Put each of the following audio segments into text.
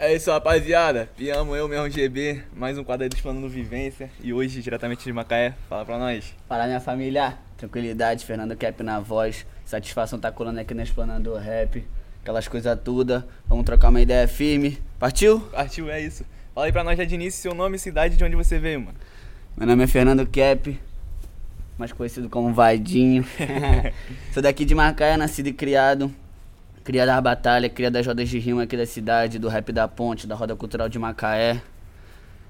É isso, rapaziada. Piamo eu mesmo, GB. Mais um quadro aí do Explorando Vivência. E hoje, diretamente de Macaé, fala pra nós. Fala minha família, tranquilidade, Fernando Cap na voz. Satisfação tá colando aqui no Explanando Rap. Aquelas coisas todas. Vamos trocar uma ideia firme. Partiu? Partiu, é isso. Fala aí pra nós já de início seu nome e cidade de onde você veio, mano. Meu nome é Fernando Cap, mais conhecido como Vadinho. Sou daqui de Macaé, nascido e criado. Cria das batalhas, cria das rodas de rima aqui da cidade, do rap da ponte, da roda cultural de Macaé.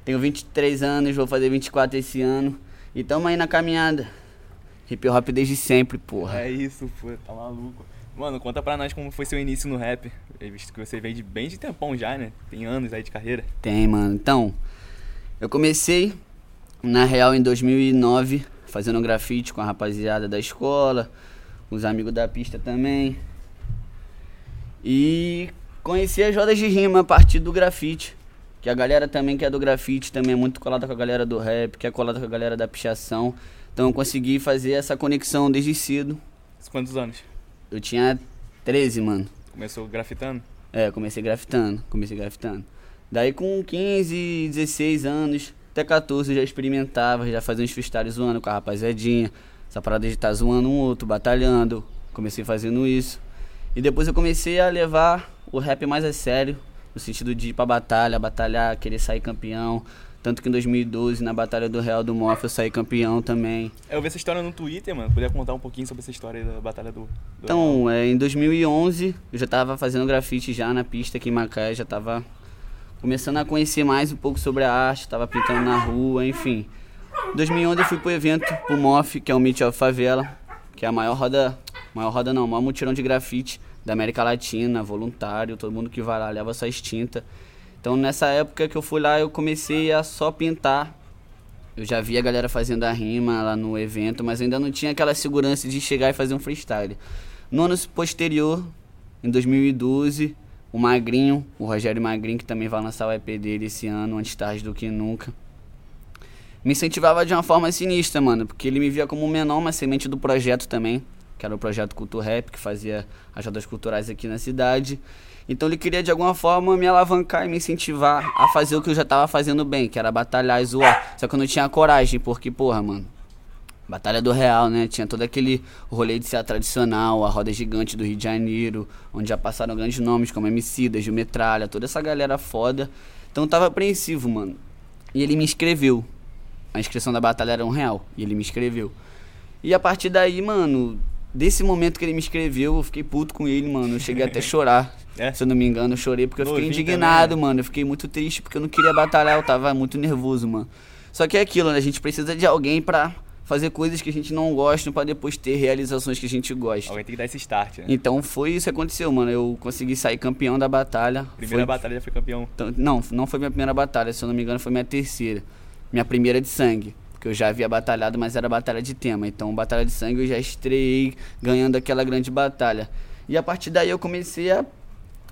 Tenho 23 anos, vou fazer 24 esse ano. E tamo aí na caminhada. Hip hop desde sempre, porra. É isso, pô, tá maluco. Mano, conta pra nós como foi seu início no rap. Eu visto que você veio de bem de tempão já, né? Tem anos aí de carreira. Tem, mano. Então, eu comecei, na real, em 2009, fazendo grafite com a rapaziada da escola, os amigos da pista também. E conheci as rodas de rima a partir do grafite. Que a galera também que é do grafite também é muito colada com a galera do rap, que é colada com a galera da pichação. Então eu consegui fazer essa conexão desde cedo. Quantos anos? Eu tinha 13, mano. Começou grafitando? É, comecei grafitando, comecei grafitando. Daí com 15, 16 anos, até 14 eu já experimentava, já fazia uns freestyles zoando com a rapaziadinha. Essa parada de estar tá zoando um outro, batalhando. Comecei fazendo isso. E depois eu comecei a levar o rap mais a sério, no sentido de ir pra batalha, batalhar, querer sair campeão. Tanto que em 2012, na Batalha do Real do Mof, eu saí campeão também. Eu vi essa história no Twitter, mano. Podia contar um pouquinho sobre essa história da Batalha do, do Então, é, em 2011, eu já tava fazendo grafite já na pista aqui em Macaé, já tava começando a conhecer mais um pouco sobre a arte, tava pintando na rua, enfim. Em 2011 eu fui pro evento, pro MOF, que é o Meet of Favela, que é a maior roda, maior roda não, maior mutirão de grafite da América Latina, voluntário, todo mundo que vai lá leva sua extinta. Então nessa época que eu fui lá, eu comecei a só pintar. Eu já via a galera fazendo a rima lá no evento, mas ainda não tinha aquela segurança de chegar e fazer um freestyle. No ano posterior, em 2012, o Magrinho, o Rogério Magrinho, que também vai lançar o EP dele esse ano, antes tarde do que nunca, me incentivava de uma forma sinistra, mano, porque ele me via como um menor, uma semente do projeto também que era o projeto Cultura Rap, que fazia as rodas culturais aqui na cidade. Então ele queria de alguma forma me alavancar e me incentivar a fazer o que eu já tava fazendo bem, que era batalhar e zoar. Só que eu não tinha coragem, porque, porra, mano. Batalha do Real, né? Tinha todo aquele rolê de ser tradicional, a roda gigante do Rio de Janeiro, onde já passaram grandes nomes como Emicida, Gil Metralha, toda essa galera foda. Então eu tava apreensivo, mano. E ele me inscreveu. A inscrição da batalha era um real. E ele me inscreveu. E a partir daí, mano, Desse momento que ele me escreveu, eu fiquei puto com ele, mano. Eu cheguei até a chorar. É? Se eu não me engano, eu chorei porque eu fiquei indignado, também. mano. Eu fiquei muito triste porque eu não queria batalhar, eu tava muito nervoso, mano. Só que é aquilo, né? A gente precisa de alguém pra fazer coisas que a gente não gosta pra depois ter realizações que a gente gosta. Alguém tem que dar esse start, né? Então foi isso que aconteceu, mano. Eu consegui sair campeão da batalha. Primeira foi... batalha já foi campeão? Não, não foi minha primeira batalha. Se eu não me engano, foi minha terceira. Minha primeira de sangue. Porque eu já havia batalhado, mas era batalha de tema. Então, batalha de sangue eu já estreiei ganhando aquela grande batalha. E a partir daí eu comecei a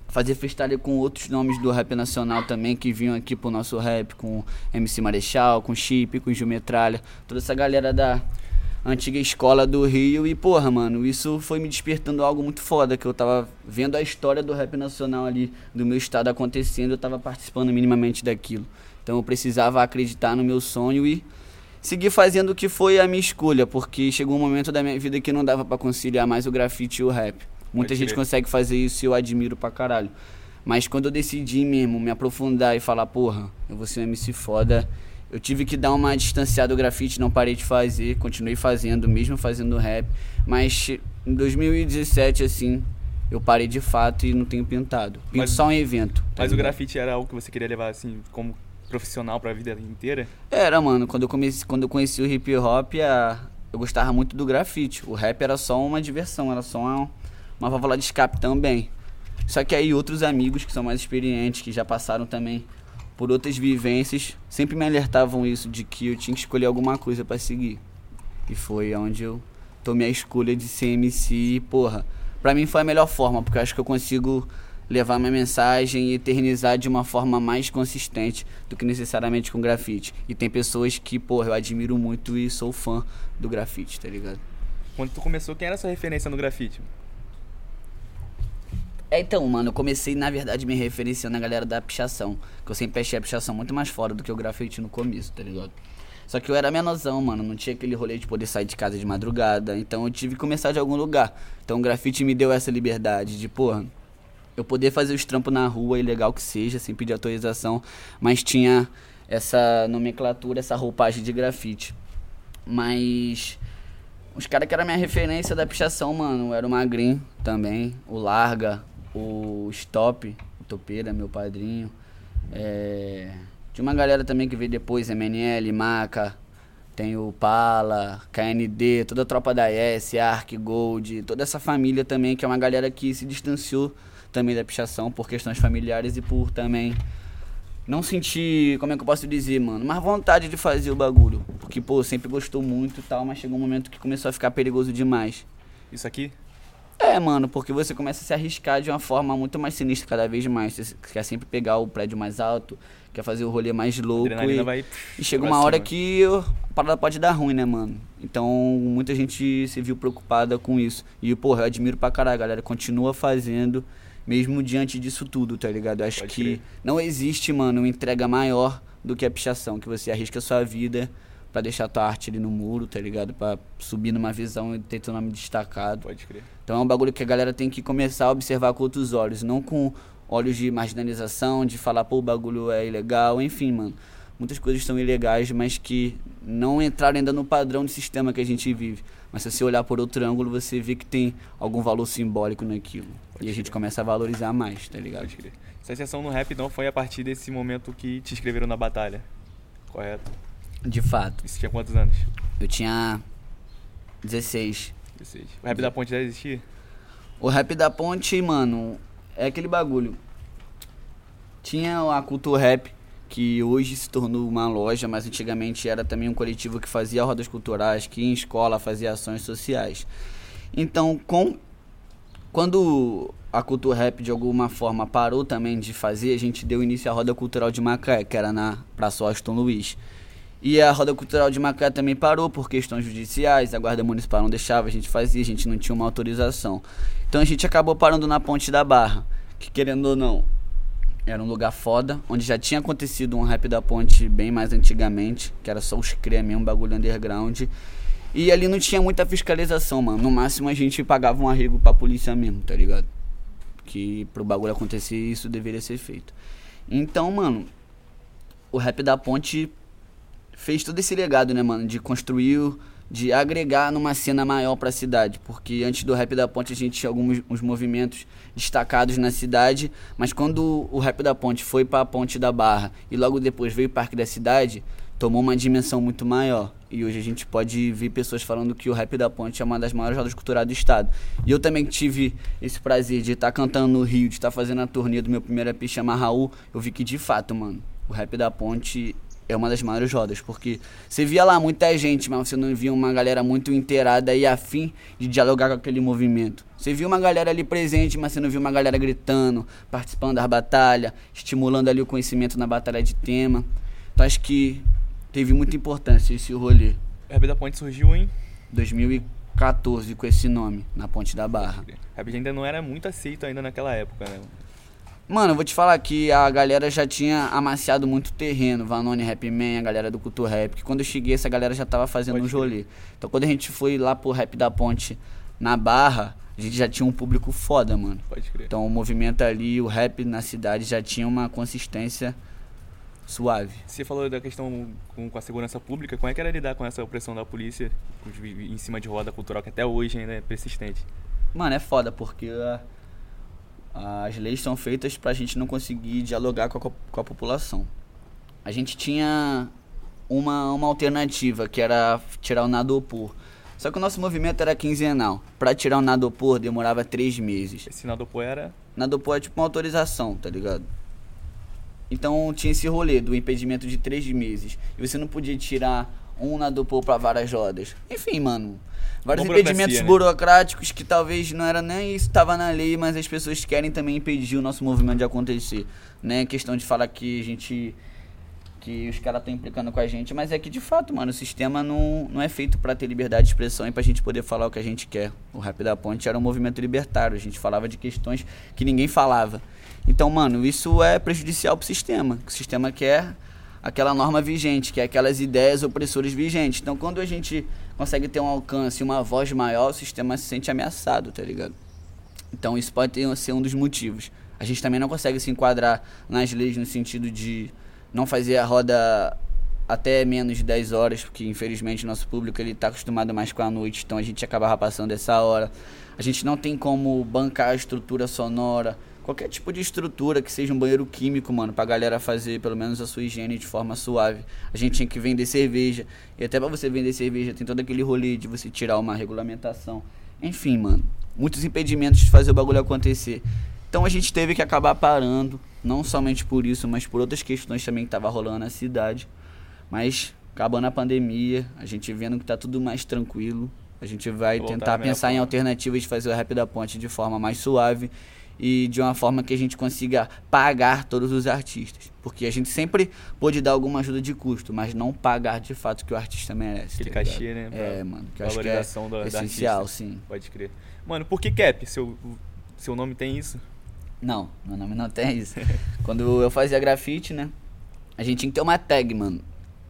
fazer freestyle com outros nomes do rap nacional também que vinham aqui pro nosso rap, com MC Marechal, com Chip, com Gil Metralha, toda essa galera da antiga escola do Rio. E, porra, mano, isso foi me despertando algo muito foda, que eu tava vendo a história do rap nacional ali, do meu estado acontecendo, eu tava participando minimamente daquilo. Então eu precisava acreditar no meu sonho e seguir fazendo o que foi a minha escolha, porque chegou um momento da minha vida que não dava para conciliar mais o grafite e o rap. Muita Pode gente consegue fazer isso e eu admiro pra caralho. Mas quando eu decidi mesmo me aprofundar e falar, porra, eu vou ser um MC foda, eu tive que dar uma distanciada do grafite, não parei de fazer, continuei fazendo, mesmo fazendo rap. Mas em 2017, assim, eu parei de fato e não tenho pintado. Pinto mas, só um evento. Tá mas ligado? o grafite era algo que você queria levar, assim, como profissional pra vida inteira? Era, mano. Quando eu, comecei, quando eu conheci o hip hop, a, eu gostava muito do grafite. O rap era só uma diversão, era só uma, uma válvula de escape também. Só que aí outros amigos que são mais experientes, que já passaram também por outras vivências, sempre me alertavam isso, de que eu tinha que escolher alguma coisa para seguir. E foi onde eu tomei a escolha de ser MC e, porra, pra mim foi a melhor forma, porque eu acho que eu consigo levar minha mensagem e eternizar de uma forma mais consistente do que necessariamente com grafite. E tem pessoas que, porra, eu admiro muito e sou fã do grafite, tá ligado? Quando tu começou, quem era a sua referência no grafite? É, então, mano, eu comecei, na verdade, me referenciando a galera da pichação. Que eu sempre achei a pichação muito mais fora do que o grafite no começo, tá ligado? Só que eu era menorzão, mano. Não tinha aquele rolê de poder sair de casa de madrugada. Então eu tive que começar de algum lugar. Então o grafite me deu essa liberdade de, porra, eu poder fazer os trampos na rua, ilegal que seja, sem pedir autorização. Mas tinha essa nomenclatura, essa roupagem de grafite. Mas. Os caras que eram minha referência da pichação, mano, era o Magrinho também, o Larga, o Stop, o Topeira, meu padrinho. É... Tinha uma galera também que veio depois, MNL, Maca, tem o Pala, KND, toda a tropa da S, Ark, Gold, toda essa família também, que é uma galera que se distanciou também da pichação por questões familiares e por também não sentir, como é que eu posso dizer, mano, mais vontade de fazer o bagulho. Porque, pô, sempre gostou muito e tal, mas chegou um momento que começou a ficar perigoso demais. Isso aqui? É, mano, porque você começa a se arriscar de uma forma muito mais sinistra cada vez mais. Você quer sempre pegar o prédio mais alto, quer fazer o rolê mais louco. E, vai e chega uma hora que a parada pode dar ruim, né, mano? Então muita gente se viu preocupada com isso. E, porra, eu admiro pra caralho, galera. Continua fazendo mesmo diante disso tudo, tá ligado? Eu acho Pode que crer. não existe, mano, uma entrega maior do que a pichação, que você arrisca a sua vida pra deixar tua arte ali no muro, tá ligado? Pra subir numa visão e ter teu nome destacado. Pode crer. Então é um bagulho que a galera tem que começar a observar com outros olhos, não com olhos de marginalização, de falar, pô, o bagulho é ilegal, enfim, mano. Muitas coisas são ilegais, mas que não entraram ainda no padrão de sistema que a gente vive. Mas se você olhar por outro ângulo, você vê que tem algum valor simbólico naquilo. Pode e a gente começa a valorizar mais, tá ligado? Pode crer. Essa inserção no rap não foi a partir desse momento que te inscreveram na batalha. Correto? De fato. Isso tinha quantos anos? Eu tinha 16. 16. O rap da ponte já existia? O rap da ponte, mano, é aquele bagulho. Tinha a Cultura Rap, que hoje se tornou uma loja, mas antigamente era também um coletivo que fazia rodas culturais, que em escola fazia ações sociais. Então, com quando a Cultura Rap de alguma forma parou também de fazer, a gente deu início à Roda Cultural de Macaé, que era na Praça Austin Luiz. E a Roda Cultural de Macaé também parou por questões judiciais, a Guarda Municipal não deixava a gente fazer, a gente não tinha uma autorização. Então a gente acabou parando na Ponte da Barra, que querendo ou não, era um lugar foda, onde já tinha acontecido um rap da ponte bem mais antigamente, que era só os CREA mesmo, bagulho underground. E ali não tinha muita fiscalização, mano. No máximo a gente pagava um arrego pra polícia mesmo, tá ligado? Que pro bagulho acontecer isso deveria ser feito. Então, mano, o rap da ponte fez todo esse legado, né, mano? De construir, de agregar numa cena maior pra cidade. Porque antes do rap da ponte a gente tinha alguns uns movimentos destacados na cidade, mas quando o rap da ponte foi pra ponte da Barra e logo depois veio o Parque da Cidade, tomou uma dimensão muito maior. E hoje a gente pode ver pessoas falando que o rap da ponte é uma das maiores rodas culturais do estado. E eu também tive esse prazer de estar cantando no Rio, de estar fazendo a turnê do meu primeiro EP chamar Raul. Eu vi que de fato, mano, o rap da ponte é uma das maiores rodas, porque você via lá muita gente, mas você não via uma galera muito inteirada e afim de dialogar com aquele movimento. Você viu uma galera ali presente, mas você não viu uma galera gritando, participando das batalhas, estimulando ali o conhecimento na batalha de tema. Então acho que teve muita importância esse rolê. O rap da ponte surgiu em. 2014 com esse nome, na Ponte da Barra. Rap ainda não era muito aceito ainda naquela época, né? Mano, eu vou te falar que a galera já tinha amaciado muito terreno, Vanone Rap Man, a galera do Cultura Rap, que quando eu cheguei essa galera já tava fazendo Pode crer. rolê. Então quando a gente foi lá pro Rap da Ponte na Barra, a gente já tinha um público foda, mano. Pode crer. Então o movimento ali, o rap na cidade já tinha uma consistência suave. Você falou da questão com, com a segurança pública, como é que era lidar com essa opressão da polícia em cima de roda cultural, que até hoje ainda é persistente? Mano, é foda porque a- as leis são feitas pra gente não conseguir dialogar com a, com a população. A gente tinha uma, uma alternativa, que era tirar o nadopor. Só que o nosso movimento era quinzenal. Pra tirar o nadopor demorava três meses. Esse Nadopô era. Nadopor é tipo uma autorização, tá ligado? Então tinha esse rolê do impedimento de três meses. E você não podia tirar um nadopor pra várias rodas. Enfim, mano. Vários impedimentos né? burocráticos que talvez não era nem isso, tava na lei, mas as pessoas querem também impedir o nosso movimento de acontecer. Né? Questão de falar que a gente. que os caras estão implicando com a gente, mas é que de fato, mano, o sistema não, não é feito para ter liberdade de expressão e pra gente poder falar o que a gente quer. O Rap da Ponte era um movimento libertário, a gente falava de questões que ninguém falava. Então, mano, isso é prejudicial pro sistema. O sistema quer aquela norma vigente, que é aquelas ideias opressoras vigentes. Então, quando a gente consegue ter um alcance, uma voz maior, o sistema se sente ameaçado, tá ligado? Então, isso pode ter, ser um dos motivos. A gente também não consegue se enquadrar nas leis no sentido de não fazer a roda até menos de 10 horas, porque infelizmente nosso público ele está acostumado mais com a noite, então a gente acabava passando essa hora. A gente não tem como bancar a estrutura sonora, qualquer tipo de estrutura que seja um banheiro químico, mano, pra galera fazer pelo menos a sua higiene de forma suave. A gente tinha que vender cerveja, e até pra você vender cerveja tem todo aquele rolê de você tirar uma regulamentação. Enfim, mano, muitos impedimentos de fazer o bagulho acontecer. Então a gente teve que acabar parando, não somente por isso, mas por outras questões também que tava rolando na cidade. Mas acabando a pandemia, a gente vendo que tá tudo mais tranquilo, a gente vai Voltar tentar pensar em alternativas de fazer o rap da ponte de forma mais suave e de uma forma que a gente consiga pagar todos os artistas. Porque a gente sempre pôde dar alguma ajuda de custo, mas não pagar de fato o que o artista merece. Aquele tá cachê, né, É, mano, que eu acho que é valorização do- essencial, artista. sim. Pode crer. Mano, por que Cap? Seu, seu nome tem isso? Não, meu nome não tem isso. Quando eu fazia grafite, né? A gente tinha que ter uma tag, mano.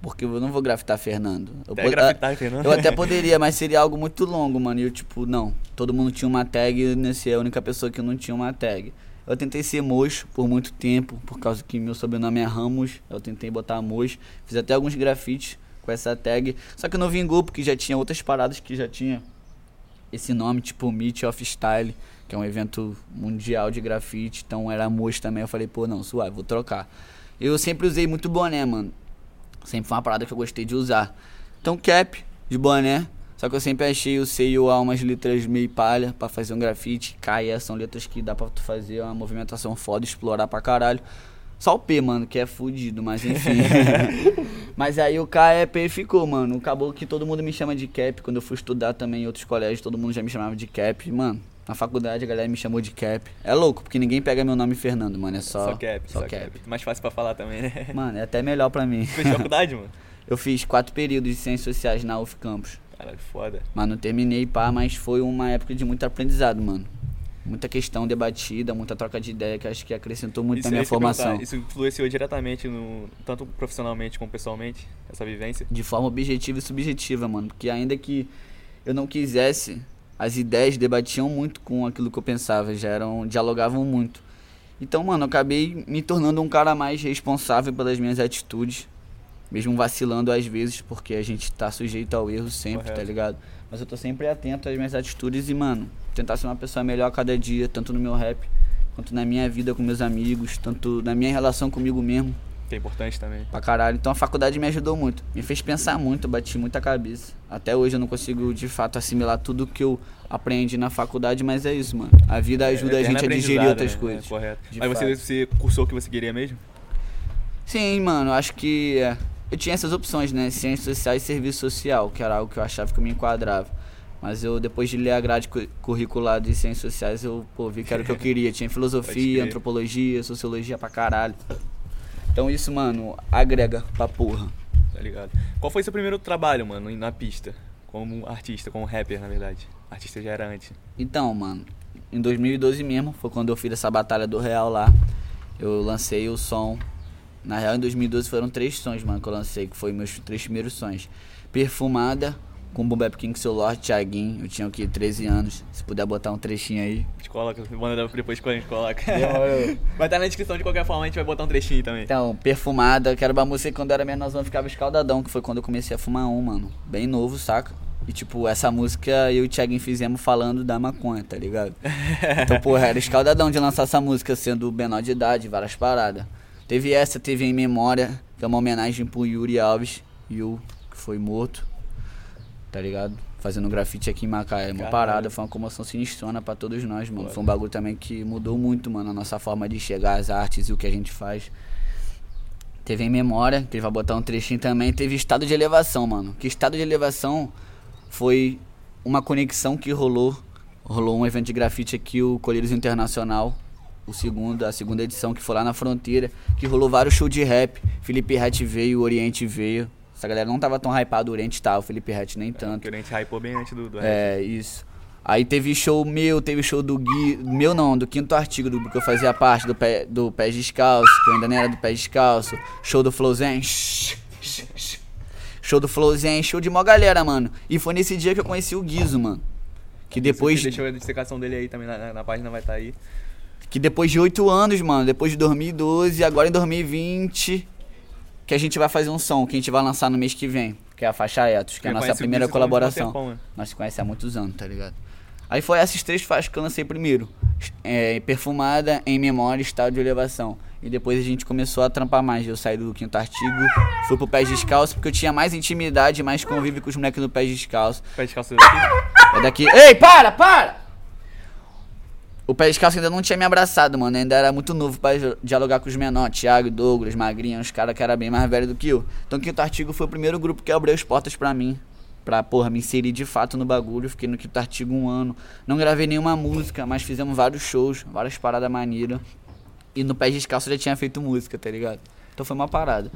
Porque eu não vou grafitar Fernando. Eu, Até grafitar, Fernando. eu até poderia, mas seria algo muito longo, mano. E eu, tipo, não. Todo mundo tinha uma tag e nesse é a única pessoa que não tinha uma tag. Eu tentei ser mocho por muito tempo, por causa que meu sobrenome é Ramos. Eu tentei botar mocho. Fiz até alguns grafites com essa tag. Só que não vingou, porque já tinha outras paradas que já tinha esse nome, tipo Meet of Style, que é um evento mundial de grafite, então era moço também. Eu falei, pô, não, suave, vou trocar. Eu sempre usei muito boné, mano. Sempre foi uma parada que eu gostei de usar. Então, cap de boné. Só que eu sempre achei o C e o A umas letras meio palha pra fazer um grafite. K são letras que dá pra tu fazer uma movimentação foda, explorar pra caralho. Só o P, mano, que é fudido, mas enfim. mas aí o K é P ficou, mano. Acabou que todo mundo me chama de Cap. Quando eu fui estudar também em outros colégios, todo mundo já me chamava de Cap. Mano, na faculdade a galera me chamou de Cap. É louco, porque ninguém pega meu nome Fernando, mano. É só. Só Cap, Só, só, Cap. cap. Mais fácil pra falar também, né? Mano, é até melhor pra mim. Fez faculdade, mano? Eu fiz quatro períodos de ciências sociais na UF Campus. Caralho, foda. Mas não terminei, pá, mas foi uma época de muito aprendizado, mano. Muita questão debatida, muita troca de ideia que acho que acrescentou muito Isso na minha formação. Isso influenciou diretamente, no, tanto profissionalmente como pessoalmente, essa vivência? De forma objetiva e subjetiva, mano. Porque ainda que eu não quisesse, as ideias debatiam muito com aquilo que eu pensava, já eram, dialogavam muito. Então, mano, eu acabei me tornando um cara mais responsável pelas minhas atitudes, mesmo vacilando às vezes, porque a gente tá sujeito ao erro sempre, tá Correto. ligado? Mas eu tô sempre atento às minhas atitudes e, mano, tentar ser uma pessoa melhor a cada dia, tanto no meu rap, quanto na minha vida com meus amigos, tanto na minha relação comigo mesmo. Que é importante também. Pra caralho. Então a faculdade me ajudou muito. Me fez pensar muito, bati muita cabeça. Até hoje eu não consigo de fato assimilar tudo que eu aprendi na faculdade, mas é isso, mano. A vida ajuda a Eterno gente a digerir outras né? coisas. É, correto. De Mas você, fato. você cursou o que você queria mesmo? Sim, mano, acho que é, eu tinha essas opções, né? Ciências sociais e serviço social, que era algo que eu achava que eu me enquadrava. Mas eu, depois de ler a grade cu- curricular de ciências sociais, eu pô, vi que era o que eu queria. Tinha filosofia, antropologia, sociologia pra caralho. Então isso, mano, agrega pra porra. Tá ligado? Qual foi seu primeiro trabalho, mano, na pista? Como artista, como rapper, na verdade. Artista já era antes. Então, mano, em 2012 mesmo, foi quando eu fiz essa batalha do Real lá. Eu lancei o som. Na real, em 2012 foram três sons, mano, que eu lancei, que foi meus três primeiros sons. Perfumada, com Boom Bap King, Seu Lorde, Thiaguinho. Eu tinha o que, 13 anos. Se puder botar um trechinho aí. Coloca, manda depois quando a gente coloca. Vai estar na descrição de qualquer forma, a gente vai botar um trechinho também. Então, Perfumada, que era uma música que quando eu era menorzão eu ficava escaldadão, que foi quando eu comecei a fumar um, mano. Bem novo, saca? E tipo, essa música eu e o Thiaguinho fizemos falando da maconha, tá ligado? Então, porra, era escaldadão de lançar essa música sendo menor de idade, várias paradas. Teve essa, teve Em Memória, que é uma homenagem pro Yuri Alves, Yu, que foi morto, tá ligado? Fazendo grafite aqui em Macaé. Uma Caralho. parada, foi uma comoção sinistrona pra todos nós, mano. Foi um bagulho também que mudou muito, mano, a nossa forma de enxergar as artes e o que a gente faz. Teve em memória, que ele vai botar um trechinho também. Teve estado de elevação, mano. Que estado de elevação foi uma conexão que rolou. Rolou um evento de grafite aqui, o Colírios Internacional. o segundo, a segunda edição, que foi lá na fronteira, que rolou vários shows de rap. Felipe Ret veio, o Oriente veio. Essa galera não tava tão hypada, o Oriente tá, o Felipe Ret nem tanto. Porque o Oriente hypou bem antes do, do. É, isso. Aí teve show meu, teve show do Gui. Meu não, do quinto artigo, do que eu fazia parte, do pé, do pé descalço, que eu ainda nem era do pé descalço. Show do Flowzen. Show do Flowzen, show de mó galera, mano. E foi nesse dia que eu conheci o Guizo, mano. Que depois. Deixa a dissecação dele aí também, na, na página vai estar tá aí. Que depois de oito anos, mano, depois de 2012, agora em 2020, que a gente vai fazer um som que a gente vai lançar no mês que vem, que é a faixa Etos, que é a nossa primeira colaboração. Tempão, né? Nós se conhecemos há muitos anos, tá ligado? Aí foi essas três faixas que eu lancei primeiro. É, perfumada, em memória, estado de elevação. E depois a gente começou a trampar mais. Eu saí do quinto artigo, fui pro Pés Descalço, porque eu tinha mais intimidade, mais convívio com os moleques do Pés Descalço. Pés Descalço é daqui? É daqui. Ei, para, para! O Pé Descalço ainda não tinha me abraçado, mano. Ainda era muito novo pra dialogar com os menores. Thiago, Douglas, Magrinha, uns caras que eram bem mais velhos do que eu. Então, Quinto Artigo foi o primeiro grupo que abriu as portas pra mim pra, porra, me inserir de fato no bagulho. Fiquei no Quinto Artigo um ano. Não gravei nenhuma música, mas fizemos vários shows, várias paradas maneiras. E no Pé Descalço eu já tinha feito música, tá ligado? Então foi uma parada.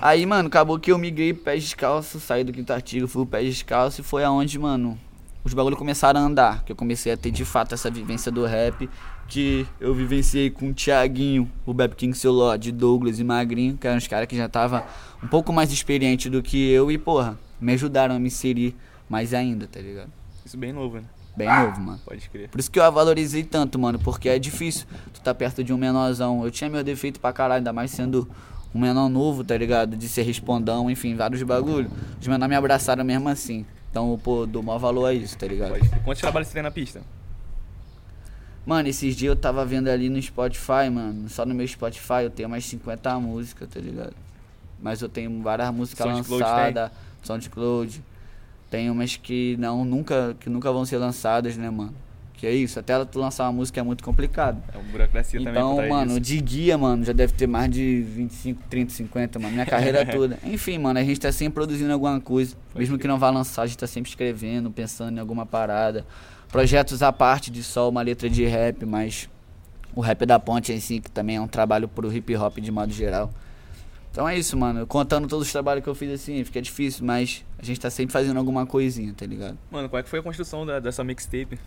Aí, mano, acabou que eu migrei Pé Descalço, saí do Quinto Artigo, fui pro Pé Descalço e foi aonde, mano, os bagulhos começaram a andar. Que eu comecei a ter de fato essa vivência do rap. Que eu vivenciei com o Thiaguinho, o Beb King Seu de Douglas e Magrinho, que eram os caras que já tava um pouco mais experiente do que eu e, porra, me ajudaram a me inserir mais ainda, tá ligado? Isso bem novo, né? Bem novo, mano. Pode crer. Por isso que eu a valorizei tanto, mano, porque é difícil tu tá perto de um menorzão. Eu tinha meu defeito pra caralho, ainda mais sendo um menor novo, tá ligado? De ser respondão, enfim, vários bagulho. Os menores me abraçaram mesmo assim. Então, pô, dou maior valor a isso, tá ligado? Quantos trabalhos você tem na pista? Mano, esses dias eu tava vendo ali no Spotify, mano. Só no meu Spotify eu tenho mais 50 músicas, tá ligado? Mas eu tenho várias músicas lançadas. SoundCloud. Tem umas que não, nunca, que nunca vão ser lançadas, né, mano? Que é isso, até tu lançar uma música é muito complicado. É uma burocracia então, também Então, mano, de guia, mano, já deve ter mais de 25, 30, 50, mano. Minha carreira toda. Enfim, mano, a gente tá sempre produzindo alguma coisa. Pode mesmo que não vá lançar, a gente tá sempre escrevendo, pensando em alguma parada. Projetos à parte de só uma letra de rap, mas o rap da ponte em si, que também é um trabalho pro hip hop de modo geral. Então é isso, mano. Contando todos os trabalhos que eu fiz assim, fica difícil, mas a gente tá sempre fazendo alguma coisinha, tá ligado? Mano, qual é que foi a construção da, dessa mixtape?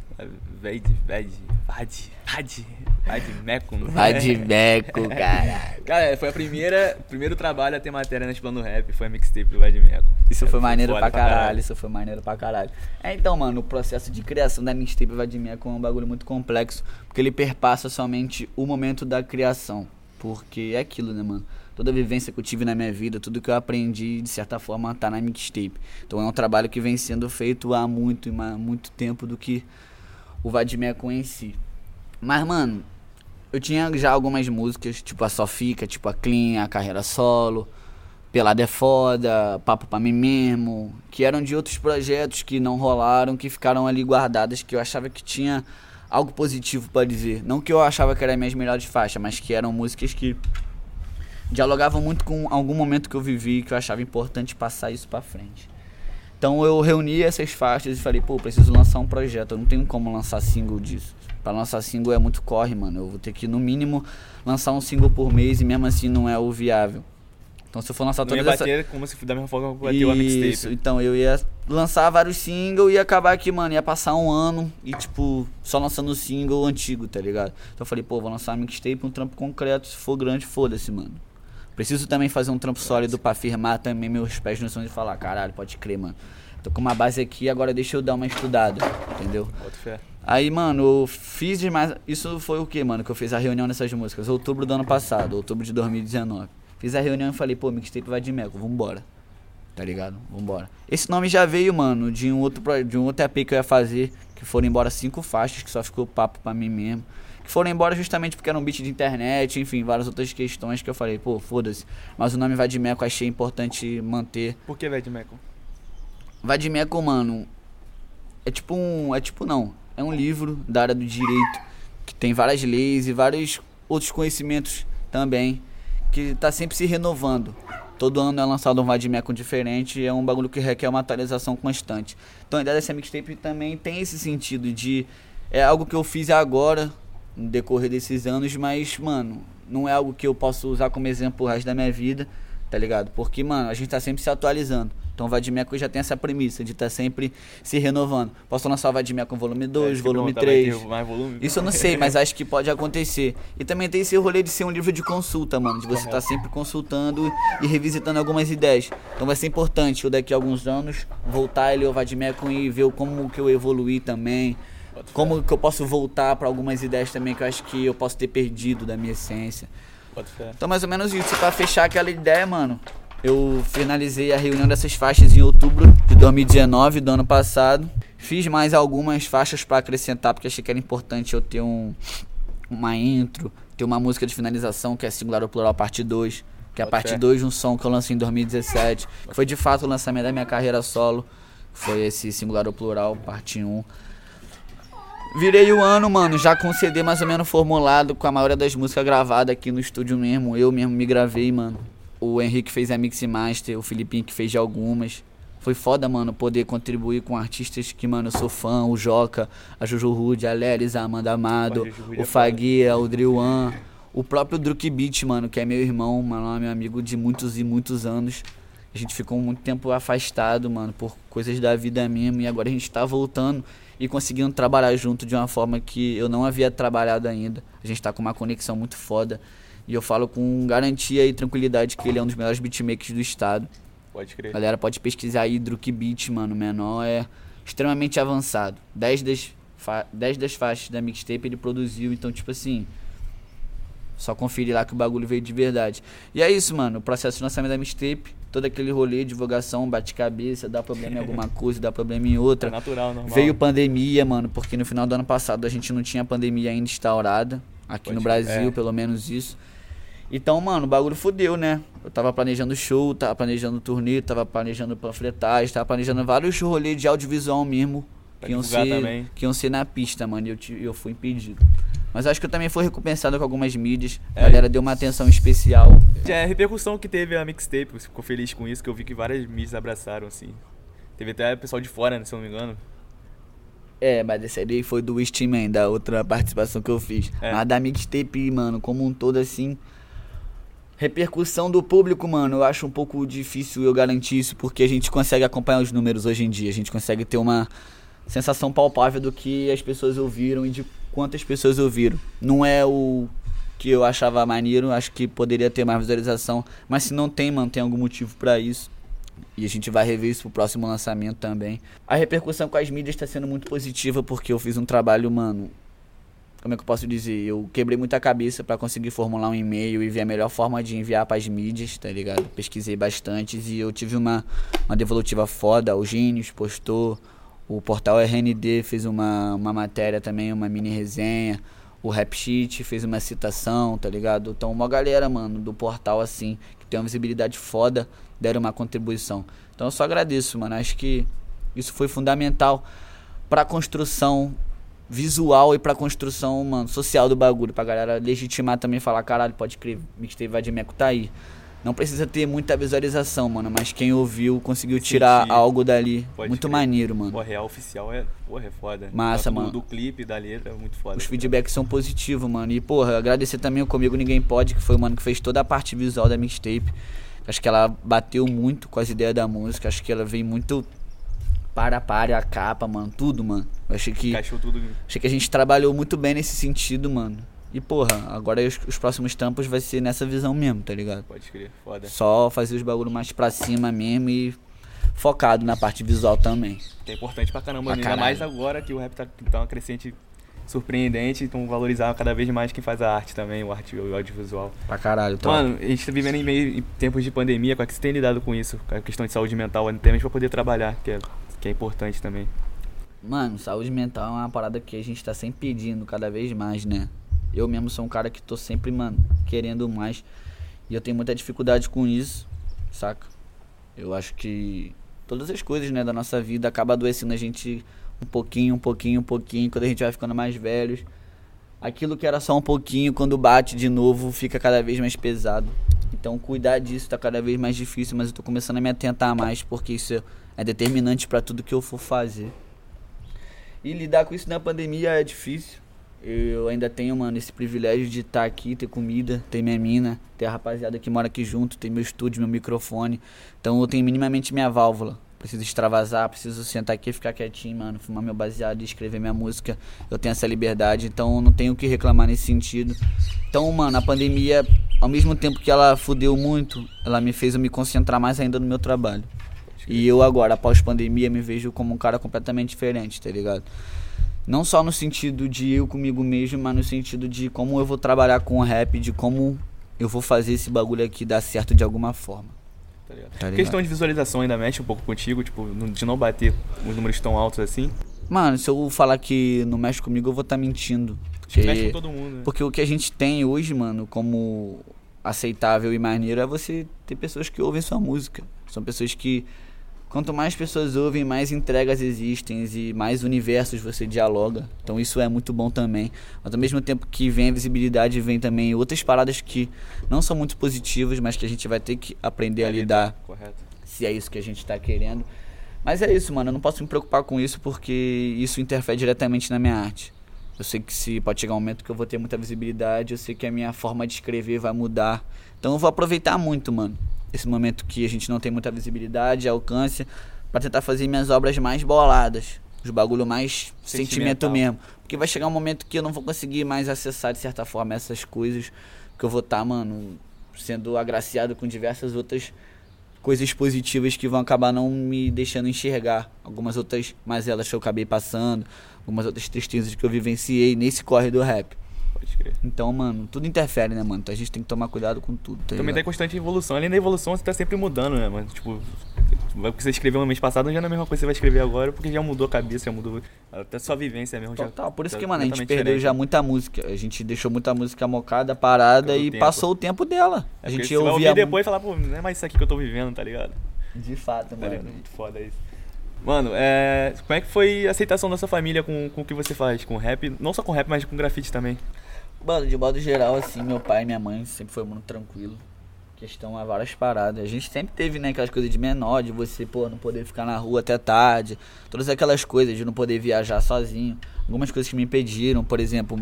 Ved, Ved, Vad, Vad, Vad Meco, não Vad Meco, cara. cara, foi a primeira, primeiro trabalho a ter matéria na Plano Rap, foi a mixtape do Vad Meco. Isso foi maneiro pra caralho, pra caralho, isso foi maneiro pra caralho. É, então, mano, o processo de criação da mixtape Vad Meco é um bagulho muito complexo, porque ele perpassa somente o momento da criação. Porque é aquilo, né, mano? Toda a vivência que eu tive na minha vida, tudo que eu aprendi, de certa forma, tá na mixtape. Então é um trabalho que vem sendo feito há muito, há muito tempo do que o Vadimeco em si. Mas, mano, eu tinha já algumas músicas, tipo a Sofica, tipo a Clean, a Carreira Solo, Pelada é Foda, Papo Pra Mim Mesmo, que eram de outros projetos que não rolaram, que ficaram ali guardadas, que eu achava que tinha algo positivo para dizer. Não que eu achava que eram minhas melhores faixas, mas que eram músicas que dialogavam muito com algum momento que eu vivi que eu achava importante passar isso para frente. Então eu reuni essas faixas e falei, pô, preciso lançar um projeto, eu não tenho como lançar single disso. Para lançar single é muito corre, mano. Eu vou ter que no mínimo lançar um single por mês e mesmo assim não é o viável. Então se eu for lançar toda essa... bater como se da mesma forma que bateu a mixtape. Então eu ia lançar vários singles e ia acabar que, mano, ia passar um ano e, tipo, só lançando o single antigo, tá ligado? Então eu falei, pô, vou lançar a mixtape, um trampo concreto, se for grande, foda-se, mano. Preciso também fazer um trampo sólido para firmar também meus pés no chão e falar, caralho, pode crer, mano. Tô com uma base aqui, agora deixa eu dar uma estudada, entendeu? Aí, mano, eu fiz demais. Isso foi o que, mano? Que eu fiz a reunião dessas músicas. Outubro do ano passado, outubro de 2019. Fiz a reunião e falei, pô, mixtape vai de meco, vambora. Tá ligado? Vambora. Esse nome já veio, mano, de um outro, de um outro EP que eu ia fazer. Que foram embora cinco faixas, que só ficou papo pra mim mesmo que foram embora justamente porque era um beat de internet, enfim, várias outras questões que eu falei, pô, foda-se. Mas o nome Vadimeco achei importante manter. Por que Vadimeco? Vadimeco, mano, é tipo um. É tipo não. É um livro da área do direito que tem várias leis e vários outros conhecimentos também. Que tá sempre se renovando. Todo ano é lançado um Vadimeco diferente e é um bagulho que requer uma atualização constante. Então a ideia dessa mixtape também tem esse sentido de. É algo que eu fiz agora, no decorrer desses anos, mas, mano, não é algo que eu posso usar como exemplo o resto da minha vida, tá ligado? Porque, mano, a gente tá sempre se atualizando. Então o Vadimeco já tem essa premissa de estar tá sempre se renovando. Posso lançar o Vadimeco volume 2, é, volume 3. Volume. Isso eu não sei, mas acho que pode acontecer. E também tem esse rolê de ser um livro de consulta, mano. De você estar tá sempre consultando e revisitando algumas ideias. Então vai ser importante eu daqui a alguns anos voltar e ler o Vadimeco e ver como que eu evoluí também. Como que eu posso voltar para algumas ideias também que eu acho que eu posso ter perdido da minha essência. Então mais ou menos isso, para fechar aquela ideia, mano. Eu finalizei a reunião dessas faixas em outubro de 2019, do ano passado. Fiz mais algumas faixas para acrescentar, porque achei que era importante eu ter um, uma intro, ter uma música de finalização, que é Singular ou Plural Parte 2, que é a parte 2 de um som que eu lancei em 2017, que foi de fato o lançamento da minha carreira solo. Foi esse Singular ou Plural, parte 1. Virei o ano, mano, já com o CD mais ou menos formulado, com a maioria das músicas gravadas aqui no estúdio mesmo. Eu mesmo me gravei, mano. O Henrique fez a Mix Master, o Filipinho que fez de algumas. Foi foda, mano, poder contribuir com artistas que, mano, eu sou fã. O Joca, a Juju Rude, a Leris, a Amanda Amado, o é Faguia, o Driwan. O próprio Druk Beat, mano, que é meu irmão, mano, é meu amigo de muitos e muitos anos. A gente ficou muito tempo afastado, mano, por coisas da vida mesmo. E agora a gente tá voltando e conseguindo trabalhar junto de uma forma que eu não havia trabalhado ainda. A gente tá com uma conexão muito foda. E eu falo com garantia e tranquilidade que ele é um dos melhores beatmakers do estado. Pode crer. Galera pode pesquisar aí Druk Beat, mano. Menor é extremamente avançado. 10 das, 10 das faixas da mixtape ele produziu, então, tipo assim. Só conferir lá que o bagulho veio de verdade. E é isso, mano. O processo de lançamento da mixtape, todo aquele rolê, divulgação, bate-cabeça, dá problema em alguma coisa, dá problema em outra. É natural, normal. Veio pandemia, mano, porque no final do ano passado a gente não tinha pandemia ainda instaurada. Aqui Pode no Brasil, é. pelo menos isso. Então, mano, o bagulho fudeu, né? Eu tava planejando show, tava planejando turnê, tava planejando panfletagem, tava planejando vários rolês de audiovisual mesmo. que iam, ser, que iam ser na pista, mano. E eu, eu fui impedido. Mas acho que eu também fui recompensado com algumas mídias. É, a galera deu uma atenção especial. É, a repercussão que teve a mixtape, você ficou feliz com isso, que eu vi que várias mídias abraçaram, assim. Teve até pessoal de fora, né, se eu não me engano. É, mas esse aí foi do Steamman, da outra participação que eu fiz. É. Mas da mixtape, mano, como um todo, assim, Repercussão do público, mano, eu acho um pouco difícil eu garantir isso, porque a gente consegue acompanhar os números hoje em dia. A gente consegue ter uma sensação palpável do que as pessoas ouviram e de quantas pessoas ouviram. Não é o que eu achava maneiro, acho que poderia ter mais visualização, mas se não tem, mano, tem algum motivo para isso. E a gente vai rever isso pro próximo lançamento também. A repercussão com as mídias está sendo muito positiva porque eu fiz um trabalho, mano, como é que eu posso dizer? Eu quebrei muita cabeça para conseguir formular um e-mail e ver a melhor forma de enviar para as mídias, tá ligado? Pesquisei bastante e eu tive uma, uma devolutiva foda. O Gênios postou, o portal RND fez uma, uma matéria também, uma mini resenha. O Rap Sheet fez uma citação, tá ligado? Então, uma galera, mano, do portal assim, que tem uma visibilidade foda, deram uma contribuição. Então, eu só agradeço, mano. Acho que isso foi fundamental para a construção visual e pra construção, mano, social do bagulho. Pra galera legitimar também falar, caralho, pode crer, Mixtape Vadimeco tá aí. Não precisa ter muita visualização, mano, mas quem ouviu conseguiu tirar algo dali. Pode muito crer. maneiro, mano. Pô, real oficial é, porra, é foda. Massa, mano. Do, do clipe, da letra, é muito foda. Os feedbacks são positivos, mano. E, porra, agradecer também o Comigo Ninguém Pode, que foi o mano que fez toda a parte visual da mixtape. Acho que ela bateu muito com as ideias da música. Acho que ela veio muito para para a capa, mano, tudo, mano. Eu achei que Encaixou tudo. Achei que a gente trabalhou muito bem nesse sentido, mano. E porra, agora os, os, próximos tampos vai ser nessa visão mesmo, tá ligado? Pode crer, foda. Só fazer os bagulho mais pra cima mesmo e focado na parte visual também. Que é importante pra caramba, pra ainda mais agora que o rap tá, tá uma crescente surpreendente, então valorizar cada vez mais quem faz a arte também, o arte o audiovisual. Pra caralho, top. Mano, a gente tá vivendo em meio em tempos de pandemia, como é que você tem lidado com isso? Com a questão de saúde mental, até mesmo pra poder trabalhar, que é que é importante também. Mano, saúde mental é uma parada que a gente tá sempre pedindo cada vez mais, né? Eu mesmo sou um cara que tô sempre, mano, querendo mais. E eu tenho muita dificuldade com isso, saca? Eu acho que todas as coisas, né, da nossa vida acaba adoecendo a gente um pouquinho, um pouquinho, um pouquinho, quando a gente vai ficando mais velhos. Aquilo que era só um pouquinho, quando bate de novo, fica cada vez mais pesado. Então, cuidar disso tá cada vez mais difícil, mas eu tô começando a me atentar mais, porque isso é determinante para tudo que eu for fazer. E lidar com isso na pandemia é difícil. Eu ainda tenho, mano, esse privilégio de estar tá aqui, ter comida, ter minha mina, ter a rapaziada que mora aqui junto, ter meu estúdio, meu microfone. Então eu tenho minimamente minha válvula. Preciso extravasar, preciso sentar aqui ficar quietinho, mano, fumar meu baseado e escrever minha música. Eu tenho essa liberdade, então não tenho o que reclamar nesse sentido. Então, mano, a pandemia, ao mesmo tempo que ela fudeu muito, ela me fez eu me concentrar mais ainda no meu trabalho. E eu agora, após pandemia, me vejo como um cara completamente diferente, tá ligado? Não só no sentido de eu comigo mesmo, mas no sentido de como eu vou trabalhar com o rap, de como eu vou fazer esse bagulho aqui dar certo de alguma forma. Tá tá Questão de visualização ainda mexe um pouco contigo, tipo, de não bater os números tão altos assim? Mano, se eu falar que não mexe comigo, eu vou estar tá mentindo. Porque, mexe com todo mundo. Né? Porque o que a gente tem hoje, mano, como aceitável e maneiro é você ter pessoas que ouvem sua música. São pessoas que Quanto mais pessoas ouvem, mais entregas existem e mais universos você dialoga. Então isso é muito bom também. Mas ao mesmo tempo que vem a visibilidade, vem também outras paradas que não são muito positivas, mas que a gente vai ter que aprender a lidar. Correto. Se é isso que a gente está querendo. Mas é isso, mano. Eu não posso me preocupar com isso porque isso interfere diretamente na minha arte. Eu sei que se pode chegar um momento que eu vou ter muita visibilidade, eu sei que a minha forma de escrever vai mudar. Então eu vou aproveitar muito, mano esse momento que a gente não tem muita visibilidade, alcance, para tentar fazer minhas obras mais boladas, os bagulho mais sentimento mesmo. Porque vai chegar um momento que eu não vou conseguir mais acessar de certa forma essas coisas, que eu vou estar, tá, mano, sendo agraciado com diversas outras coisas positivas que vão acabar não me deixando enxergar algumas outras mazelas que eu acabei passando, algumas outras tristezas que eu vivenciei nesse corre do rap. Pode crer. Então, mano, tudo interfere, né, mano? Então a gente tem que tomar cuidado com tudo. Tá Também tem constante evolução. Além da evolução, você tá sempre mudando, né, mano? Tipo, o que você escreveu no mês passado não já é a mesma coisa que você vai escrever agora, porque já mudou a cabeça, já mudou até sua vivência mesmo. Total, por isso tá que, mano, a gente perdeu diferente. já muita música. A gente deixou muita música mocada, parada e tempo. passou o tempo dela. É a gente você ouvia. Vai depois e falar, pô, não é mais isso aqui que eu tô vivendo, tá ligado? De fato, tá mano. Muito foda isso. Mano, é, como é que foi a aceitação da sua família com, com o que você faz? Com rap? Não só com rap, mas com grafite também. Mano, de modo geral, assim, meu pai e minha mãe sempre foi muito tranquilo. Questão a várias paradas. A gente sempre teve, né, aquelas coisas de menor, de você, pô, não poder ficar na rua até tarde. Todas aquelas coisas de não poder viajar sozinho. Algumas coisas que me impediram, por exemplo,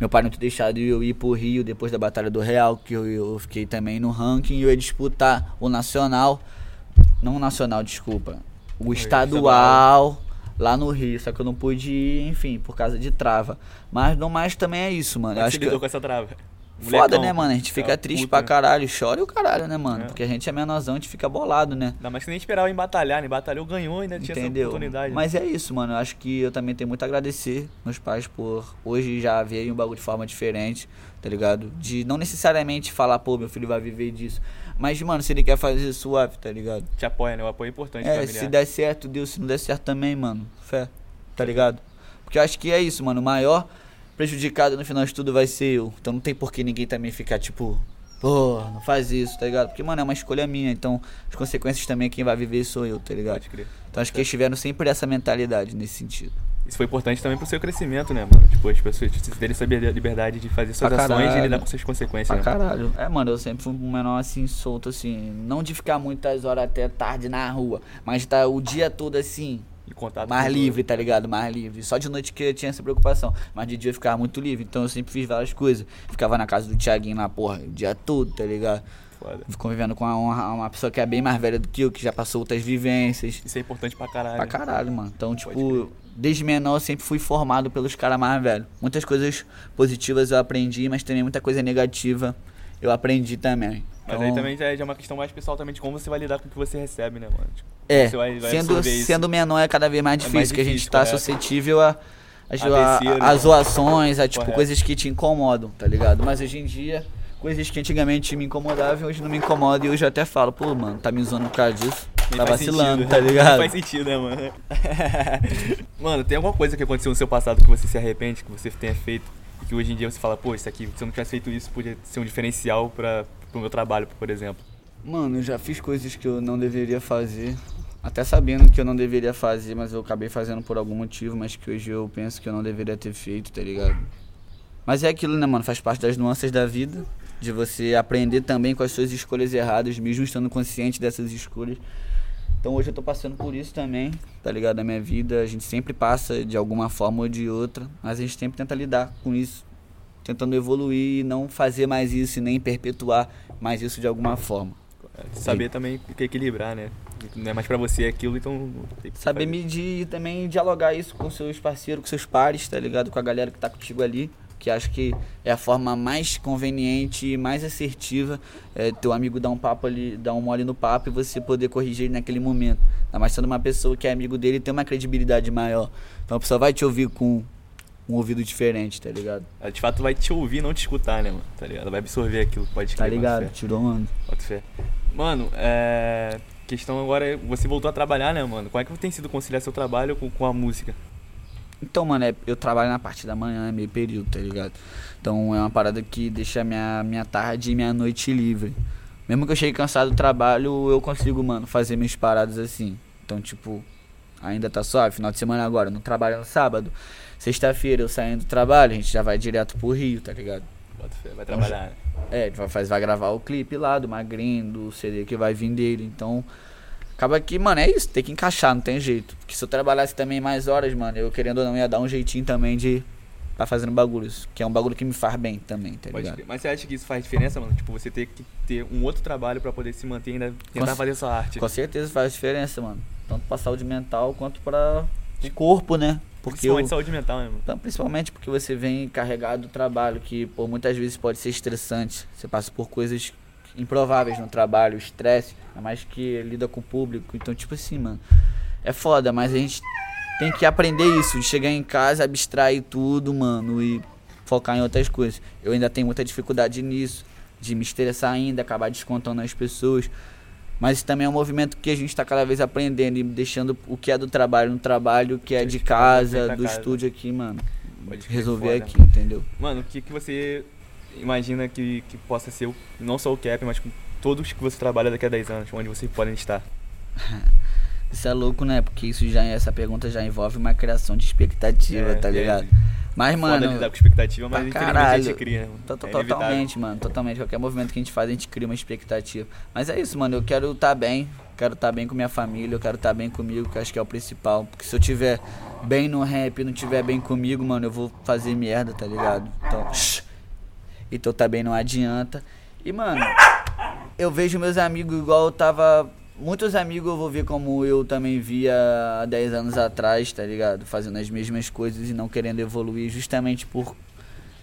meu pai não ter deixado eu ir pro Rio depois da Batalha do Real, que eu, eu fiquei também no ranking e eu ia disputar o nacional. Não o nacional, desculpa. O estadual lá no Rio, só que eu não pude ir, enfim, por causa de trava. Mas no mais também é isso, mano. Eu acho que com essa trava? Foda, né, mano? A gente fica é triste puta, pra caralho, chora e o caralho, né, mano? É. Porque a gente é menorzão, a gente fica bolado, né? Ainda mais que nem esperava em batalhar, né? Batalhou, ganhou e ainda tinha Entendeu? essa oportunidade. Mas é isso, mano. Eu acho que eu também tenho muito a agradecer meus pais por hoje já ver um bagulho de forma diferente, tá ligado? De não necessariamente falar, pô, meu filho vai viver disso. Mas, mano, se ele quer fazer suave, tá ligado? Te apoia, né? O apoio é importante, É, familiar. se der certo, Deus. Se não der certo também, mano. Fé, tá ligado? Porque eu acho que é isso, mano. O maior prejudicado no final de tudo vai ser eu. Então não tem por que ninguém também ficar tipo, pô, não faz isso, tá ligado? Porque, mano, é uma escolha minha. Então as consequências também quem vai viver sou eu, tá ligado? Pode crer. Então acho que eles tiveram sempre essa mentalidade nesse sentido. Isso foi importante também pro seu crescimento, né, mano? Tipo, as pessoas terem essa liberdade de fazer suas ações e lidar com suas consequências. Pra né? caralho. É, mano, eu sempre fui um menor assim, solto, assim. Não de ficar muitas horas até tarde na rua, mas tá o dia todo assim, e contato mais livre, tá ligado? Mais livre. Só de noite que eu tinha essa preocupação. Mas de dia eu ficava muito livre. Então eu sempre fiz várias coisas. Ficava na casa do Thiaguinho lá, porra, o dia todo, tá ligado? Foda. Convivendo com uma, uma, pessoa que é bem mais velha do que eu, que já passou outras vivências. Isso é importante pra caralho. Pra caralho, mano. Então, tipo, desde menor eu sempre fui formado pelos caras mais velhos. Muitas coisas positivas eu aprendi, mas também muita coisa negativa eu aprendi também. Mas então, aí também já é uma questão mais pessoal também de como você vai lidar com o que você recebe, né, mano? Tipo, é, vai, vai sendo, sendo menor é cada vez mais difícil, é mais difícil que a gente tá correto. suscetível a, a, a, a, zoações, a tipo correto. coisas que te incomodam, tá ligado? Mas hoje em dia, coisas que antigamente me incomodavam, hoje não me incomodam e hoje eu até falo, pô, mano, tá me zoando por causa disso. tá vacilando, sentido. tá ligado? Não faz sentido, né, mano? mano, tem alguma coisa que aconteceu no seu passado que você se arrepende, que você tenha feito, e que hoje em dia você fala, pô, isso aqui, se eu não tivesse feito isso, podia ser um diferencial para pro meu trabalho, por exemplo? Mano, eu já fiz coisas que eu não deveria fazer. Até sabendo que eu não deveria fazer, mas eu acabei fazendo por algum motivo, mas que hoje eu penso que eu não deveria ter feito, tá ligado? Mas é aquilo, né, mano? Faz parte das nuances da vida. De você aprender também com as suas escolhas erradas, mesmo estando consciente dessas escolhas. Então hoje eu tô passando por isso também, tá ligado? Na minha vida, a gente sempre passa de alguma forma ou de outra, mas a gente sempre tenta lidar com isso, tentando evoluir e não fazer mais isso e nem perpetuar mais isso de alguma forma. Saber também equilibrar, né? Não é mais pra você aquilo, então. tem que Saber fazer. medir e também dialogar isso com seus parceiros, com seus pares, tá ligado? Com a galera que tá contigo ali. Que acho que é a forma mais conveniente e mais assertiva é teu amigo dar um papo ali, dar um mole no papo e você poder corrigir ele naquele momento. Ainda mais sendo uma pessoa que é amigo dele e tem uma credibilidade maior. Então a pessoa vai te ouvir com um ouvido diferente, tá ligado? Ela de fato vai te ouvir, não te escutar, né, mano? Tá ligado? Ela vai absorver aquilo, pode Tá ligado? Tirou onda. bota fé. Mano, é. Questão agora é. Você voltou a trabalhar, né, mano? Como é que tem sido conciliar seu trabalho com, com a música? Então, mano, é- eu trabalho na parte da manhã, é meio período, tá ligado? Então é uma parada que deixa minha, minha tarde e minha noite livre. Mesmo que eu chegue cansado do trabalho, eu consigo, mano, fazer minhas paradas assim. Então, tipo, ainda tá suave. Final de semana agora, não trabalho no sábado. Sexta-feira eu saindo do trabalho, a gente já vai direto pro Rio, tá ligado? Vai trabalhar, né? É, vai, faz, vai gravar o clipe lá do Magrinho, do CD que vai vir dele. Então, acaba que, mano, é isso, tem que encaixar, não tem jeito. Porque se eu trabalhasse também mais horas, mano, eu querendo ou não ia dar um jeitinho também de tá fazendo bagulhos. Que é um bagulho que me faz bem também, tá Pode ligado? crer. Mas você acha que isso faz diferença, mano? Tipo, você ter que ter um outro trabalho pra poder se manter e ainda tentar Com- fazer sua arte. Com certeza faz diferença, mano. Tanto pra saúde mental quanto pra o corpo, né? Porque eu, Principalmente saúde mental, né, mano? Então, principalmente porque você vem carregado do trabalho, que por muitas vezes pode ser estressante. Você passa por coisas improváveis no trabalho, estresse, ainda mais que lida com o público. Então, tipo assim, mano, é foda, mas a gente tem que aprender isso, de chegar em casa, abstrair tudo, mano, e focar em outras coisas. Eu ainda tenho muita dificuldade nisso, de me estressar ainda, acabar descontando as pessoas. Mas isso também é um movimento que a gente está cada vez aprendendo e deixando o que é do trabalho no trabalho, o que é de casa, do casa. estúdio aqui, mano. Pode Resolver aqui, entendeu? Mano, o que, que você imagina que, que possa ser, não só o Cap, mas com todos que você trabalha daqui a 10 anos, onde vocês podem estar? Isso é louco, né? Porque isso já essa pergunta já envolve uma criação de expectativa, É, tá é, Mas, Foda mano, lidar com expectativa, mas a gente cria, mano? É totalmente, mano, totalmente. Qualquer movimento que a gente faz, a gente cria uma expectativa. Mas é isso, mano. Eu quero estar bem, quero estar bem com minha família, eu quero estar bem comigo, que eu acho que é o principal. Porque se eu tiver bem no rap e não tiver bem comigo, mano, eu vou fazer merda, tá ligado? Então, shh. então também não adianta. E, mano, eu vejo meus amigos igual eu tava. Muitos amigos eu vou ver como eu também via há 10 anos atrás, tá ligado? Fazendo as mesmas coisas e não querendo evoluir justamente por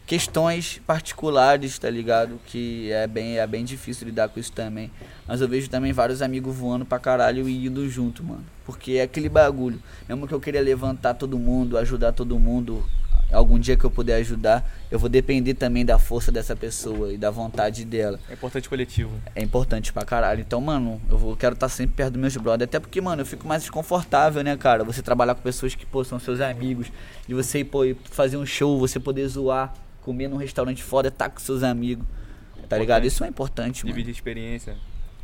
questões particulares, tá ligado? Que é bem, é bem difícil lidar com isso também. Mas eu vejo também vários amigos voando pra caralho e indo junto, mano. Porque é aquele bagulho. Mesmo que eu queria levantar todo mundo, ajudar todo mundo, algum dia que eu puder ajudar, eu vou depender também da força dessa pessoa e da vontade dela. É importante coletivo. É importante pra caralho. Então, mano, eu vou, quero estar sempre perto dos meus brothers. Até porque, mano, eu fico mais desconfortável, né, cara? Você trabalhar com pessoas que, pô, são seus amigos. De você, pô, fazer um show, você poder zoar, comer num restaurante foda, tá com seus amigos. Tá ligado? Isso é importante, mano. Dividir experiência.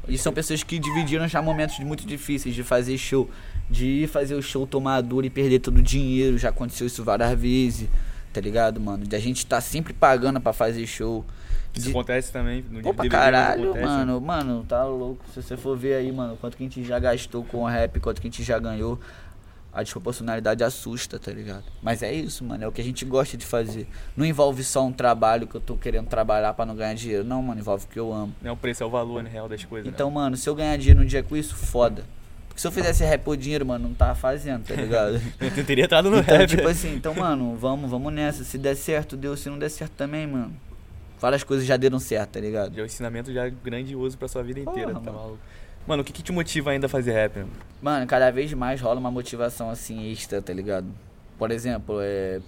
E são pessoas que dividiram já momentos muito difíceis de fazer show. De ir fazer o show tomar dura e perder todo o dinheiro. Já aconteceu isso várias vezes. Tá ligado, mano? De a gente tá sempre pagando pra fazer show. Isso De- acontece também no Pô, pra caralho, acontece, né? mano, mano, tá louco. Se você for ver aí, mano, quanto que a gente já gastou com o rap, quanto que a gente já ganhou, a desproporcionalidade assusta, tá ligado? Mas é isso, mano, é o que a gente gosta de fazer. Não envolve só um trabalho que eu tô querendo trabalhar pra não ganhar dinheiro. Não, mano, envolve o que eu amo. Não é o preço, é o valor né, real das coisas. Então, mano, se eu ganhar dinheiro um dia com isso, foda. Porque se eu fizesse rap por dinheiro, mano, não tava fazendo, tá ligado? Eu teria entrado no Então, rap. tipo assim, então, mano, vamos, vamos nessa. Se der certo, deu. Se não der certo também, mano. Várias coisas já deram certo, tá ligado? Já é um ensinamento já grandioso pra sua vida inteira, Porra, tá mano. maluco? Mano, o que, que te motiva ainda a fazer rap? mano? Mano, cada vez mais rola uma motivação assim extra, tá ligado? Por exemplo, é.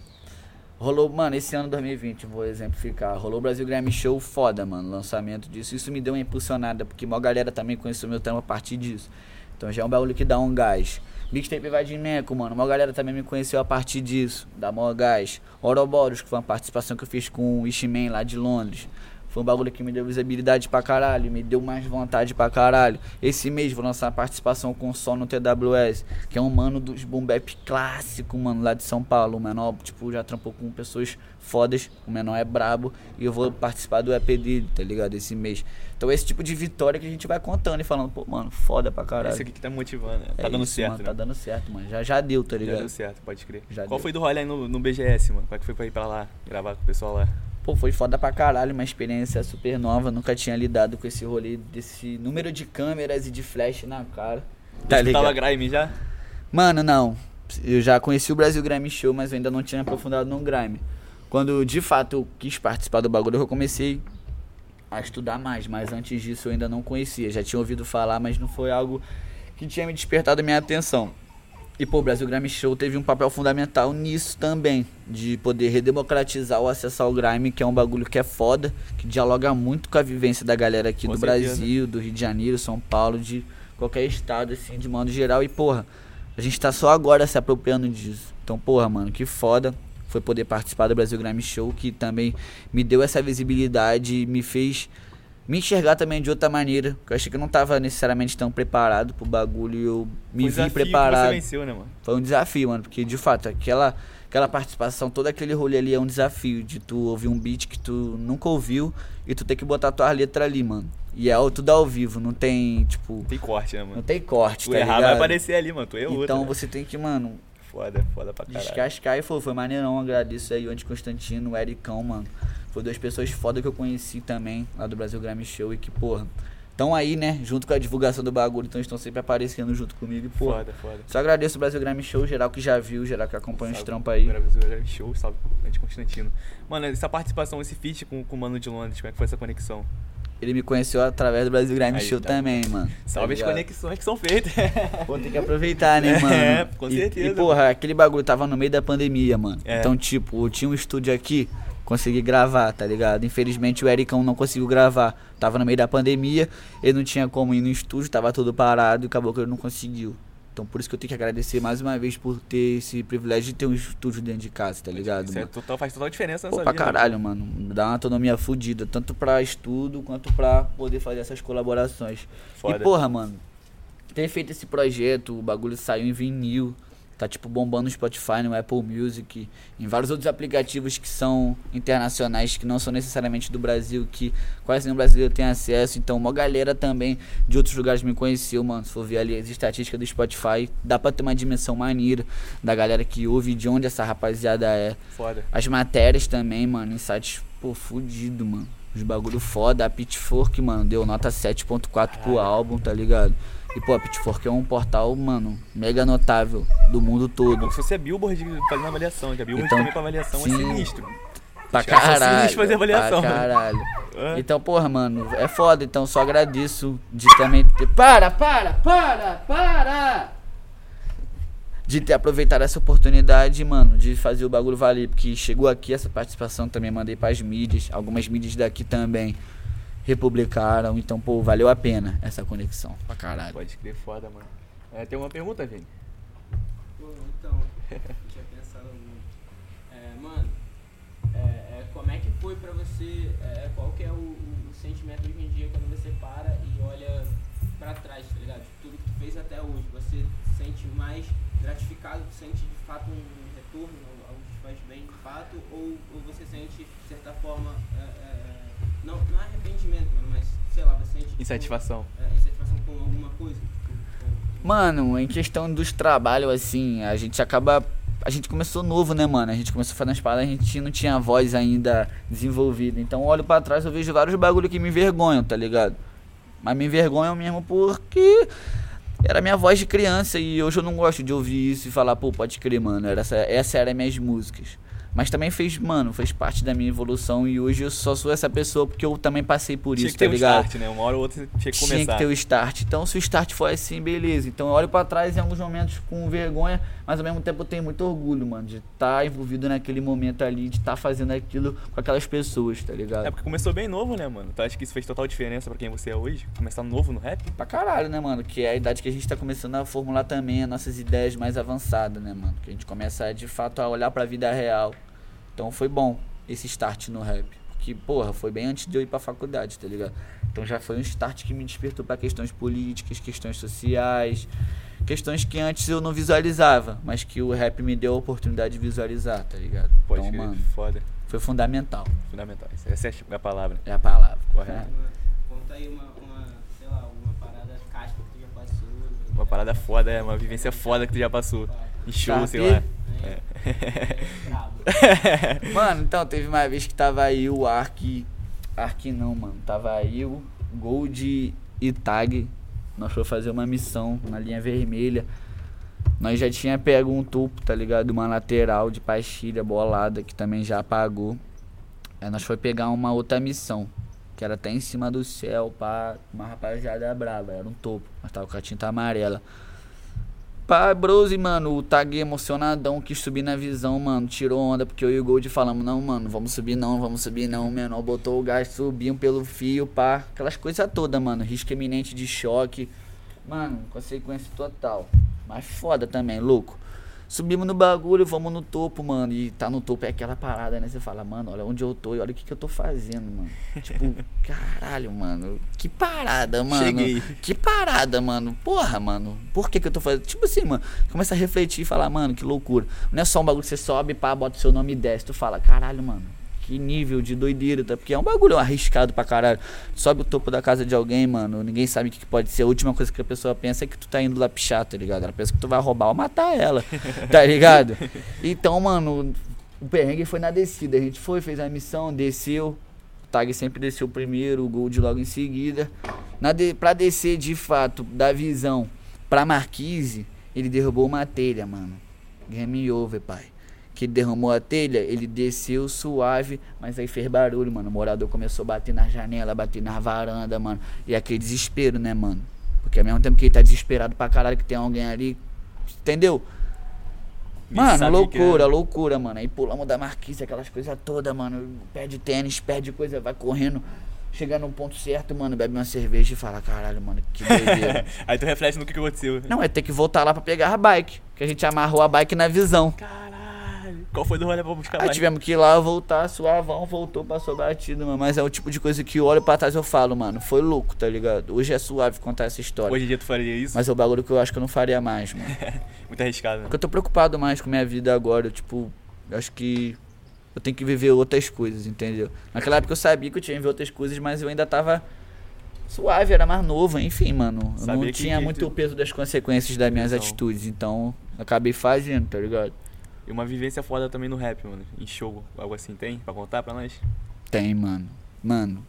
Rolou, mano, esse ano 2020, vou exemplificar. Rolou o Brasil Grammy Show foda, mano, lançamento disso. Isso me deu uma impulsionada, porque uma galera também conheceu meu trampo a partir disso. Então já é um bagulho que dá um gás. Mixtape vai de Meco, mano. Uma galera também me conheceu a partir disso, dá maior gás. Ouroboros, que foi uma participação que eu fiz com o Ishman lá de Londres. Foi um bagulho que me deu visibilidade pra caralho, me deu mais vontade pra caralho. Esse mês vou lançar a participação com o Sol no TWS, que é um mano dos boom bap clássico, mano, lá de São Paulo. O menor, tipo, já trampou com pessoas fodas, o menor é brabo, e eu vou participar do EP dele, tá ligado? Esse mês. Então esse tipo de vitória que a gente vai contando e falando, pô, mano, foda pra caralho. Esse aqui que tá motivando, né? Tá É dando isso, certo, mano, né? Tá dando certo, mano. Já, já deu, tá Já ligado? deu certo, pode crer. Já Qual deu. foi do rolê aí no, no BGS, mano? Como é que foi pra ir pra lá, gravar com o pessoal lá? Pô, foi foda pra caralho, uma experiência super nova. Nunca tinha lidado com esse rolê desse número de câmeras e de flash na cara. Tá Tu tava grime já? Mano, não. Eu já conheci o Brasil Grime Show, mas eu ainda não tinha aprofundado no Grime. Quando de fato eu quis participar do bagulho, eu comecei a estudar mais. Mas antes disso eu ainda não conhecia. Já tinha ouvido falar, mas não foi algo que tinha me despertado a minha atenção. E pô, o Brasil Grime Show teve um papel fundamental nisso também, de poder redemocratizar o acesso ao grime, que é um bagulho que é foda, que dialoga muito com a vivência da galera aqui Com do certeza. Brasil, do Rio de Janeiro, São Paulo, de qualquer estado assim, de modo geral. E porra, a gente tá só agora se apropriando disso. Então, porra, mano, que foda foi poder participar do Brasil Grime Show, que também me deu essa visibilidade e me fez me enxergar também de outra maneira. Que eu achei que eu não tava necessariamente tão preparado pro bagulho e eu me vi preparado. Você venceu, né, mano? Foi um desafio, mano, porque de fato, aquela, aquela participação, todo aquele rolê ali é um desafio de tu ouvir um beat que tu nunca ouviu e tu ter que botar tua letra ali, mano. E é tudo ao vivo, não tem, tipo, Tem corte, né, não mano? tem corte, Tu tá errar vai aparecer ali, mano. Tu errou. Então né? você tem que, mano, Foda, foda pra caralho. descascar e foi, foi maneirão, agradeço aí o Andy Constantino, o Ericão, mano. Foi duas pessoas foda que eu conheci também, lá do Brasil Grammy Show e que, porra, estão aí, né, junto com a divulgação do bagulho, então estão sempre aparecendo junto comigo e, porra. Foda, foda. Só agradeço o Brasil Grammy Show, geral que já viu, geral que acompanha os Salve, trampos aí. Brasil, Brasil, Show, salve, Andy Constantino. Mano, essa participação, esse feat com, com o Mano de Londres, como é que foi essa conexão? Ele me conheceu através do Brasil Grime Show tá. também, mano. Salve Tá as conexões que são feitas. Pô, tem que aproveitar, né, mano? É, com E- certeza, E, porra, aquele bagulho tava no meio da pandemia, mano. É. Então, tipo, eu tinha um estúdio aqui, consegui gravar, tá ligado? Infelizmente o Ericão não conseguiu gravar. Tava no meio da pandemia, ele não tinha como ir no estúdio, tava tudo parado e acabou que ele não conseguiu. Então por isso que eu tenho que agradecer mais uma vez por ter esse privilégio de ter um estúdio dentro de casa, tá ligado? Isso é total, faz total diferença Pô, nessa pra vida. caralho, mano. Dá uma autonomia fodida, tanto pra estudo quanto pra poder fazer essas colaborações. Foda. E porra, mano, ter feito esse projeto, o bagulho saiu em vinil, tá tipo bombando no Spotify, no Apple Music, em vários outros aplicativos que são internacionais, que não são necessariamente do Brasil, que quase nenhum brasileiro tem acesso. Então, uma galera também de outros lugares me conheceu, mano. Se for ver ali as estatísticas do Spotify, dá pra ter uma dimensão maneira da galera que ouve de onde essa rapaziada é. Foda. As matérias também, mano, em sites, pô, fudido, mano. Os bagulho foda. A Pitchfork, mano, deu nota 7.4 pro álbum, tá ligado? E, pô, a Pitchfork é um portal, mano, mega notável do mundo todo. Se fosse a Billboard fazendo avaliação, que a Billboard Então, também pra avaliação é sim. sinistro. Pra são caralho. sinistros fazer avaliação. Pra caralho. É. Então, porra, mano, é foda. Então, só agradeço de também ter. Para, para, para, para! De ter aproveitado essa oportunidade, mano, de fazer o bagulho valer. Porque chegou aqui essa participação também, mandei pras mídias. Algumas mídias daqui também republicaram. Então, pô, valeu a pena essa conexão. Pra caralho. Pode crer, foda, mano. É, tem uma pergunta, Vini? Pô, então, eu tinha pensado muito. É, mano, é, é, como é que foi pra você, é, qual que é o, o- o sentimento hoje em dia quando você para e olha pra trás, tá ligado? De tudo que tu fez até hoje. Você se sente mais gratificado, sente de fato um retorno, algo que te faz bem de fato, ou, ou você sente, de certa forma, é, é, não, não é arrependimento, mano, mas sei lá, você sente... tipo, Insatisfação. É, insatisfação com alguma coisa? Com- Mano, em questão dos trabalhos, assim, a gente acaba. A gente começou novo, né, mano? A gente começou fazendo as paradas, a gente não tinha a voz ainda desenvolvida. Então, eu olho pra trás, eu vejo vários bagulho que me envergonham, tá ligado? Mas me envergonham mesmo porque era minha voz de criança e hoje eu não gosto de ouvir isso e falar, pô, pode crer, mano. Era essa, essa era minhas músicas. Mas também fez, mano, fez parte da minha evolução e hoje eu só sou essa pessoa porque eu também passei por Tinha isso, que ter tá um ligado? start, né? Uma hora ou outra tinha que tinha começar. que ter o start. Então, se o start for assim, beleza. Então, eu olho pra trás em alguns momentos com vergonha, mas ao mesmo tempo eu tenho muito orgulho, mano, de estar envolvido naquele momento ali, de estar fazendo aquilo com aquelas pessoas, tá ligado? É porque começou bem novo, né, mano? Tu acha que isso fez total diferença pra quem você é hoje? Começar novo no rap? Pra caralho, né, mano? Que é a idade que a gente tá começando a formular também as nossas ideias mais avançadas, né, mano? Que a gente começa de fato a olhar pra vida real. Então foi bom esse start no rap. que, porra, foi bem antes de eu ir pra faculdade, tá ligado? Então já foi um start que me despertou pra questões políticas, questões sociais, questões que antes eu não visualizava, mas que o rap me deu a oportunidade de visualizar, tá ligado? Pode então, mano, foda. foi fundamental. Fundamental. Essa é a palavra. É a palavra. Correto. É. Mano, conta aí uma, uma, sei lá, uma parada casca que tu já passou. Uma parada foda, é uma vivência foda que tu já passou. Em show, Tá sei lá. É. Mano, então teve uma vez que tava aí o Ark. Ark não, mano. Tava aí o Gold e Tag. Nós fomos fazer uma missão na linha vermelha. Nós já tinha pego um tupo, tá ligado? Uma lateral de pastilha bolada que também já apagou. Aí nós foi pegar uma outra missão. Que era até em cima do céu, pá, uma rapaziada brava, era um topo, mas tava com a tinta amarela. Pá, Brose, mano, o Tag emocionadão quis subir na visão, mano. Tirou onda, porque eu e o Gold falamos, não, mano, vamos subir não, vamos subir não. Menor botou o gás, subiam pelo fio, pá. Aquelas coisas todas, mano. Risco iminente de choque. Mano, consequência total. Mas foda também, louco. Subimos no bagulho, vamos no topo, mano. E tá no topo é aquela parada, né? Você fala, mano, olha onde eu tô e olha o que, que eu tô fazendo, mano. tipo, caralho, mano. Que parada, mano. Cheguei. Que parada, mano. Porra, mano. Por que que eu tô fazendo? Tipo assim, mano. Começa a refletir e falar, mano, que loucura. Não é só um bagulho que você sobe, pá, bota o seu nome e desce. Tu fala, caralho, mano. Que nível de doideira, tá? Porque é um bagulho arriscado pra caralho. Sobe o topo da casa de alguém, mano. Ninguém sabe o que, que pode ser. A última coisa que a pessoa pensa é que tu tá indo lá pichar, tá ligado? Ela pensa que tu vai roubar ou matar ela, tá ligado? Então, mano, o perrengue foi na descida. A gente foi, fez a missão, desceu. O Tag sempre desceu primeiro, o Gold logo em seguida. Na de, pra descer de fato da visão pra Marquise, ele derrubou uma telha, mano. Game over, pai. Que derramou a telha, ele desceu suave, mas aí fez barulho, mano. O morador começou a bater na janela, bater na varanda, mano. E aquele desespero, né, mano? Porque ao mesmo tempo que ele tá desesperado pra caralho que tem alguém ali, entendeu? Mano, loucura, era. loucura, mano. Aí pulamos da marquise, aquelas coisas todas, mano. Perde tênis, perde coisa, vai correndo. Chega no ponto certo, mano, bebe uma cerveja e fala, caralho, mano, que doideira. Aí tu reflete no que, que aconteceu. Não, é ter que voltar lá pra pegar a bike. Que a gente amarrou a bike na visão. Caralho. Qual foi do rolê pra buscar Aí mais? tivemos que ir lá, voltar, suavão, voltou, passou batido, mano. Mas é o tipo de coisa que eu olho pra trás e eu falo, mano, foi louco, tá ligado? Hoje é suave contar essa história. Hoje em dia tu faria isso? Mas é o bagulho que eu acho que eu não faria mais, mano. Muito arriscado, né? Porque eu tô preocupado mais com minha vida agora, eu, tipo, eu acho que eu tenho que viver outras coisas, entendeu? Naquela época eu sabia que eu tinha que viver outras coisas, mas eu ainda tava suave, era mais novo, enfim, mano. Eu Sabia não tinha muito o peso das consequências das minhas Então. atitudes, então acabei fazendo, tá ligado? E uma vivência foda também no rap, mano. Em show, algo assim, tem? Pra contar pra nós? Tem, mano. Mano.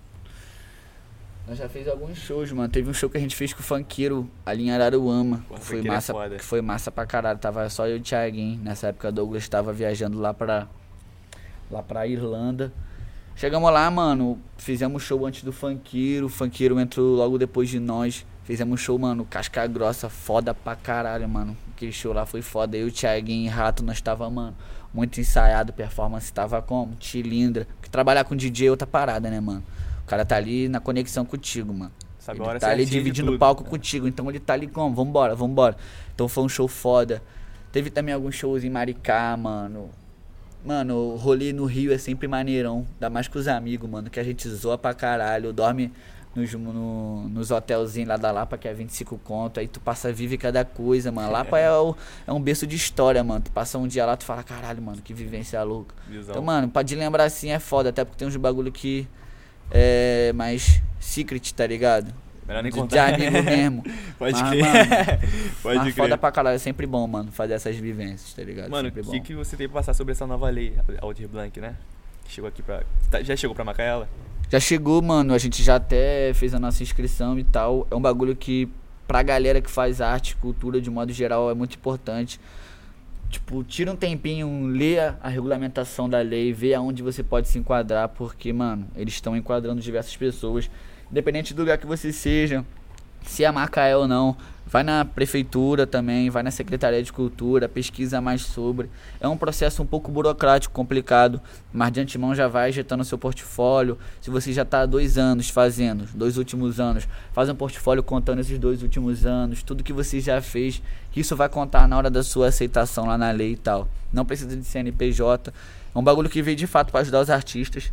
Nós já fez alguns shows, mano. Teve um show que a gente fez com o funkeiro ali em Araruama. Porra, que foi é massa, foda. que foi massa pra caralho. Tava só eu e o Thiaguinho. Nessa época Douglas tava viajando lá pra lá pra Irlanda. Chegamos lá, mano, fizemos show antes do funkeiro, o funkeiro entrou logo depois de nós. Fizemos show, mano, casca grossa, foda pra caralho, mano. Aquele show lá foi foda. Eu, o Thiaguinho e Rato, nós tava, mano, muito ensaiado, performance tava como? Tilindra. Porque trabalhar com DJ é outra parada, né, mano? O cara tá ali na conexão contigo, mano. Sabe ele tá ali de dividindo o palco contigo, então ele tá ali como? Vambora, vambora. Então foi um show foda. Teve também alguns shows em Maricá, mano. Mano, rolê no Rio é sempre maneirão. Ainda mais com os amigos, mano, que a gente zoa pra caralho. Dorme nos, no- nos hotelzinhos lá da Lapa, que é 25 conto. Aí tu passa, vive cada coisa, mano. Lapa é, o- é um berço de história, mano. Tu passa um dia lá, tu fala, caralho, mano, que vivência louca. Visão. Então, mano, pra de lembrar assim é foda, até porque tem uns bagulho que é mais secret, tá ligado? Melhor nem de, de contar. amigo mesmo. Pode Mas, crer. mano, Pode Mas crer. foda pra caralho, é sempre bom, mano, fazer essas vivências, tá ligado? Mano, o que, que você tem pra passar sobre essa nova lei, Aldir Blanc, né? Que Chegou aqui pra. tá- já chegou pra Macaela? Já chegou, mano, a gente já até fez a nossa inscrição e tal. É um bagulho que, pra galera que faz arte, cultura de modo geral, é muito importante. Tipo, tira um tempinho, lê a regulamentação da lei, vê aonde você pode se enquadrar, porque, mano, eles estão enquadrando diversas pessoas. Independente do lugar que você seja, se é Macaé ou não, vai na prefeitura também, vai na Secretaria de Cultura, pesquisa mais sobre. É um processo um pouco burocrático, complicado, mas de antemão já vai ajeitando o seu portfólio. Se você já está há dois anos fazendo, dois últimos anos, faz um portfólio contando esses dois últimos anos, tudo que você já fez, isso vai contar na hora da sua aceitação lá na lei e tal. Não precisa de CNPJ. É um bagulho que veio de fato para ajudar os artistas.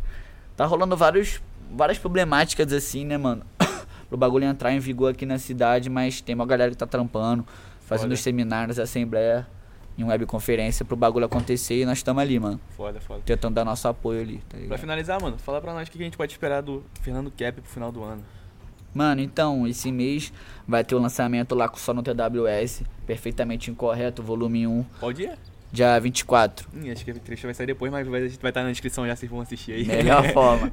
Tá rolando vários, várias problemáticas assim, né, mano? Pro bagulho entrar em vigor aqui na cidade, mas tem uma galera que tá trampando, fazendo Foda. os seminários, assembleia em webconferência pro bagulho acontecer e nós estamos ali, mano. Foda, foda. Tentando dar nosso apoio ali, tá Pra ligado? finalizar, mano, fala pra nós o que a gente pode esperar do Fernando Cap pro final do ano. Mano, então, esse mês vai ter o lançamento lá com só no TWS, perfeitamente incorreto, volume 1, Qual dia? Dia 24. Hum, acho que a trecho vai sair depois, mas vai, a gente vai estar na descrição já, vocês vão assistir aí. Melhor forma.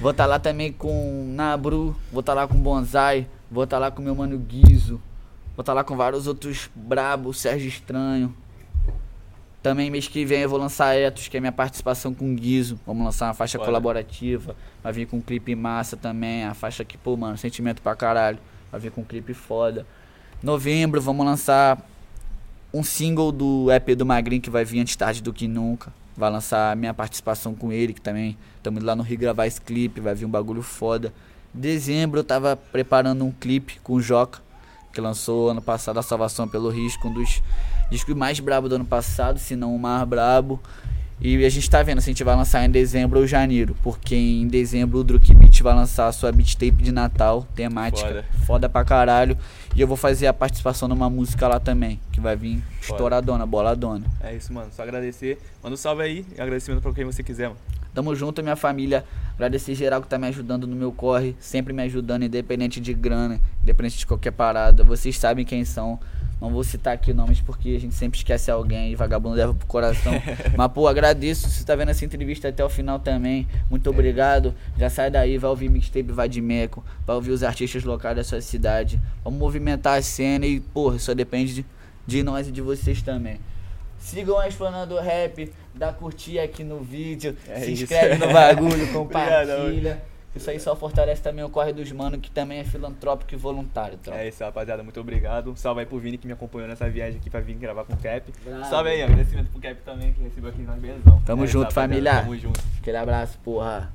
Vou estar lá também com Nabru, vou estar lá com Bonsai, vou estar lá com meu mano Guizo, vou estar lá com vários outros brabos, Sérgio Estranho. Também mês que vem eu vou lançar Etos, que é minha participação com Guizo. Vamos lançar uma faixa colaborativa. Vai vir com um clipe massa também. A faixa que, pô, mano, sentimento pra caralho. Vai vir com um clipe foda. Novembro, vamos lançar um single do EP do Magrinho que vai vir antes tarde do que nunca. Vai lançar a minha participação com ele, que também estamos lá no Rio gravar esse clipe, vai vir um bagulho foda. Dezembro eu tava preparando um clipe com o Joca, que lançou ano passado a Salvação pelo Risco, um dos discos mais brabo do ano passado, se não o mais brabo. E a gente tá vendo se a gente vai lançar em dezembro ou janeiro, porque em dezembro o Druk Beat vai lançar a sua beat tape de Natal, temática, Foda. foda pra caralho. E eu vou fazer a participação numa música lá também, que vai vir Foda. estouradona, boladona. É isso, mano. Só agradecer. Manda um salve aí. e Agradecimento pra quem você quiser, mano. Tamo junto, minha família. Agradecer geral que tá me ajudando no meu corre, sempre me ajudando, independente de grana, independente de qualquer parada. Vocês sabem quem são. Não vou citar aqui nomes porque a gente sempre esquece alguém e vagabundo leva pro coração. Mas, pô, agradeço. Se você tá vendo essa entrevista até o final também, muito obrigado. Já sai daí, vai ouvir mixtape Vai de Meco, vai ouvir os artistas locais da sua cidade. Vamos movimentar a cena e, porra, só depende de, de nós e de vocês também. Sigam a Explanando Rap, dá curtir aqui no vídeo, É se isso. inscreve no bagulho, compartilha. Isso aí só fortalece também o corre dos mano, que também é filantrópico e voluntário, tropa. É isso, rapaziada. Muito obrigado. Salve aí pro Vini que me acompanhou nessa viagem aqui pra vir gravar com o Cap. Bravo. Salve aí, agradecimento pro Cap também, que recebeu aqui nós, belezão. Tamo É junto, família. Tamo junto. Aquele abraço, porra.